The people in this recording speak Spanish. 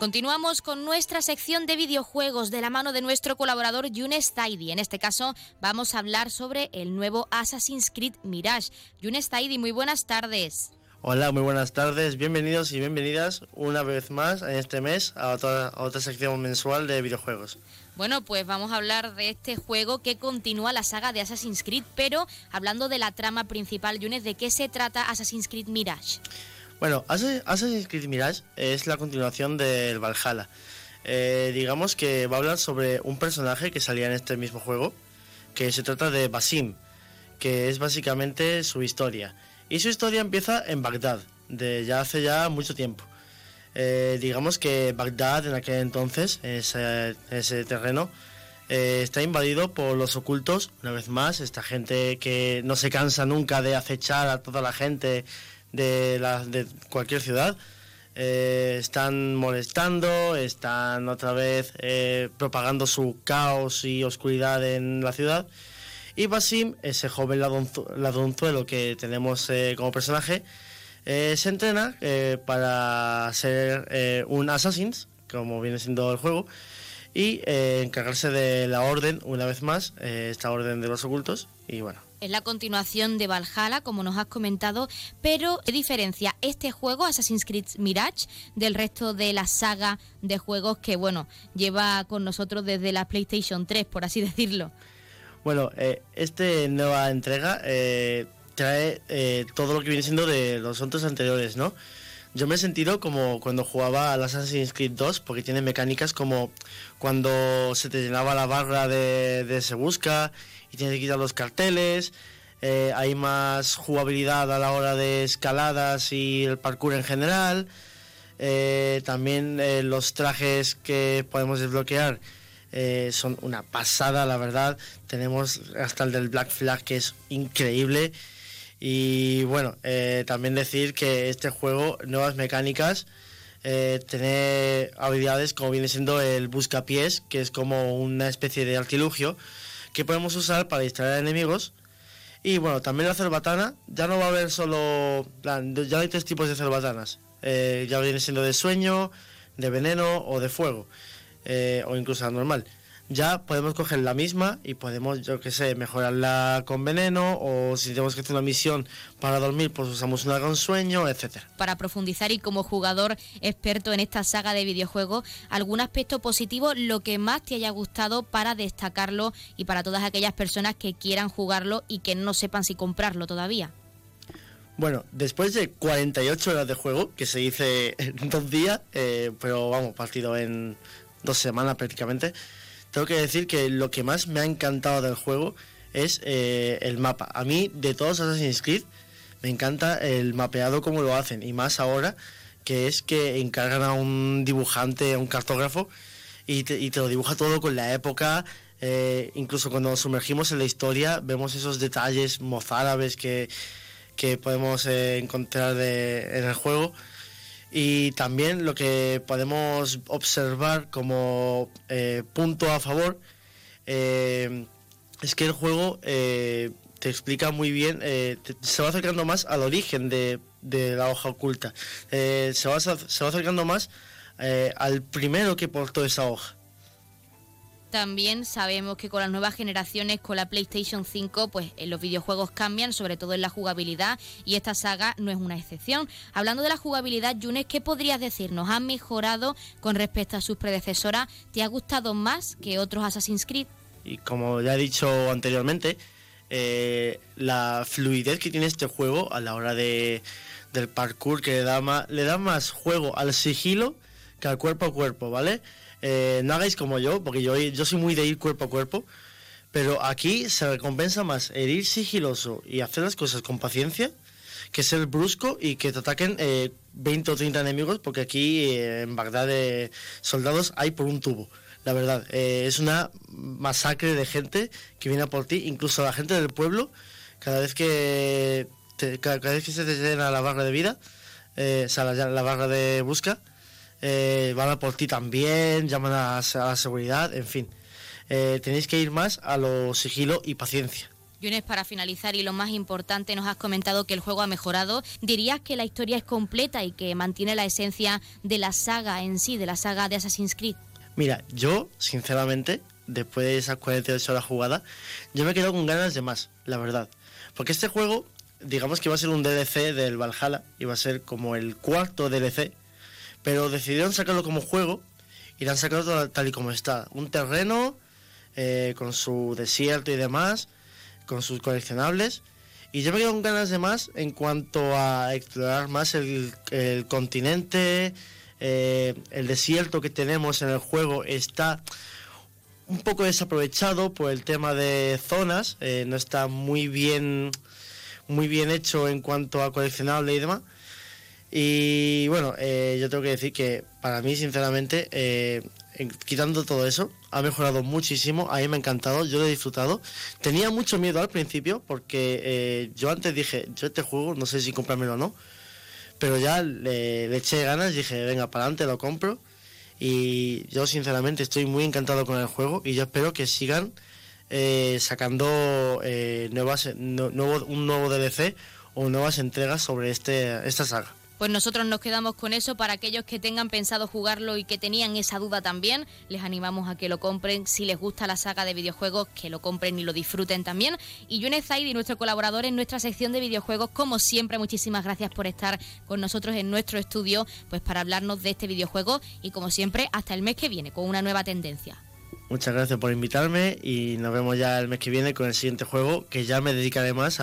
Continuamos con nuestra sección de videojuegos de la mano de nuestro colaborador Yunes Taidi. En este caso vamos a hablar sobre el nuevo Assassin's Creed Mirage. Yunes Taidi, muy buenas tardes. Hola, muy buenas tardes, bienvenidos y bienvenidas una vez más en este mes a otra, otra sección mensual de videojuegos. Bueno, pues vamos a hablar de este juego que continúa la saga de Assassin's Creed, pero hablando de la trama principal, Yunes, ¿de qué se trata Assassin's Creed Mirage? Bueno, Assassin's Creed Mirage es la continuación del Valhalla. Eh, digamos que va a hablar sobre un personaje que salía en este mismo juego, que se trata de Basim, que es básicamente su historia. Y su historia empieza en Bagdad, de ya hace ya mucho tiempo. Eh, digamos que Bagdad en aquel entonces, ese, terreno, eh, está invadido por los ocultos, una vez más, esta gente que no se cansa nunca de acechar a toda la gente de, la, de cualquier ciudad. Eh, están molestando, están otra vez eh, propagando su caos y oscuridad en la ciudad. Y Basim, ese joven ladronzuelo que tenemos eh, como personaje, se entrena para ser un assassin, como viene siendo el juego, y encargarse de la orden, una vez más, esta orden de los ocultos. Y bueno, es la continuación de Valhalla, como nos has comentado, pero ¿qué diferencia este juego, Assassin's Creed Mirage, del resto de la saga de juegos que, bueno, lleva con nosotros desde la PlayStation 3, por así decirlo? Bueno, eh, esta nueva entrega eh, trae eh, todo lo que viene siendo de los otros anteriores, ¿no? Yo me he sentido como cuando jugaba al Assassin's Creed 2, porque tiene mecánicas como cuando se te llenaba la barra de, de Se Busca y tienes que quitar los carteles. Eh, hay más jugabilidad a la hora de escaladas y el parkour en general. Eh, también eh, los trajes que podemos desbloquear son una pasada, la verdad. Algunos hasta el del Black Flag que es increíble. Y bueno, también decir que este juego, nuevas mecánicas, tener habilidades como viene siendo el buscapiés, que es como una especie de artilugio que podemos usar para distraer a enemigos. Y bueno, también la cerbatana, ya no va a haber solo, ya hay tres tipos de cerbatanas. Eh, ya viene siendo de sueño, de veneno o de fuego, eh, o incluso la normal ya podemos coger la misma y podemos, yo que sé, mejorarla con veneno o si tenemos que hacer una misión para dormir, pues usamos una con sueño, etcétera. Para profundizar y como jugador experto en esta saga de videojuegos, algún aspecto positivo, lo que más te haya gustado para destacarlo y para todas aquellas personas que quieran jugarlo y que no sepan si comprarlo todavía. Bueno, después de 48 horas de juego, que se dice en dos días, eh, pero vamos, partido en dos semanas prácticamente, tengo que decir que lo que más me ha encantado del juego es eh, el mapa. A mí, de todos Assassin's Creed, me encanta el mapeado como lo hacen. Y más ahora, que es que encargan a un dibujante, a un cartógrafo, y te, lo dibuja todo con la época. Eh, incluso cuando nos sumergimos en la historia, vemos esos detalles mozárabes que, que podemos eh, encontrar en el juego. Y también lo que podemos observar como eh, punto a favor eh, es que el juego eh, te explica muy bien, se va acercando más al origen de, de la hoja oculta, se va, se, va, acercando más al primero que portó esa hoja. También sabemos que con las nuevas generaciones, con la PlayStation 5, pues eh, los videojuegos cambian, sobre todo en la jugabilidad, y esta saga no es una excepción. Hablando de la jugabilidad, Yunes, ¿qué podrías decirnos? ¿Han mejorado con respecto a sus predecesoras? ¿Te ha gustado más que otros Assassin's Creed? Y como ya he dicho anteriormente, eh, la fluidez que tiene este juego a la hora de, del parkour, que le da, más, le da más juego al sigilo que al cuerpo a cuerpo, ¿vale? Eh, no hagáis como yo, porque yo, yo soy muy de ir cuerpo a cuerpo, pero aquí se recompensa más el ir sigiloso y hacer las cosas con paciencia que ser brusco y que te ataquen 20 eh, o 30 enemigos, porque aquí eh, en Bagdad de soldados hay por un tubo. La verdad, es una masacre de gente que viene por ti, incluso la gente del pueblo, cada vez que, cada, vez que se te llena la barra de vida, o sea, la barra de busca, eh, van a por ti también, llaman a, la seguridad, en fin. Eh, tenéis que ir más a lo sigilo y paciencia. Yunes, para finalizar y lo más importante, nos has comentado que el juego ha mejorado. ¿Dirías que la historia es completa y que mantiene la esencia de la saga en sí, de la saga de Assassin's Creed? Mira, yo, sinceramente, después de esas 48 horas jugadas, yo me quedo con ganas de más, la verdad. Porque este juego, digamos que iba a ser un DLC del Valhalla, iba a ser como el cuarto DLC, pero decidieron sacarlo como juego y lo han sacado tal y como está. Un terreno eh, con su desierto y demás con sus coleccionables. Y yo me quedo con ganas de más en cuanto a explorar más el, continente, eh, el desierto que tenemos en el juego está un poco desaprovechado por el tema de zonas, eh, no está muy bien, muy bien hecho en cuanto a coleccionable y demás. Y bueno, eh, yo tengo que decir que para mí, sinceramente, quitando todo eso, ha mejorado muchísimo, a mí me ha encantado, yo lo he disfrutado. Tenía mucho miedo al principio porque eh, yo antes dije, yo este juego no sé si comprármelo o no, pero ya le, eché ganas, dije, venga, para adelante lo compro. Y yo sinceramente estoy muy encantado con el juego y yo espero que sigan eh, sacando eh, nuevas, un nuevo DLC o nuevas entregas sobre este, esta saga pues nosotros nos quedamos con eso. Para aquellos que tengan pensado jugarlo y que tenían esa duda también, les animamos a que lo compren. Si les gusta la saga de videojuegos, que lo compren y lo disfruten también. Y Yunes Zaidi, nuestro colaborador en nuestra sección de videojuegos, como siempre, muchísimas gracias por estar con nosotros en nuestro estudio, pues para hablarnos de este videojuego y como siempre, hasta el mes que viene con una nueva tendencia. Muchas gracias por invitarme y nos vemos ya el mes que viene con el siguiente juego que ya me dedicaré más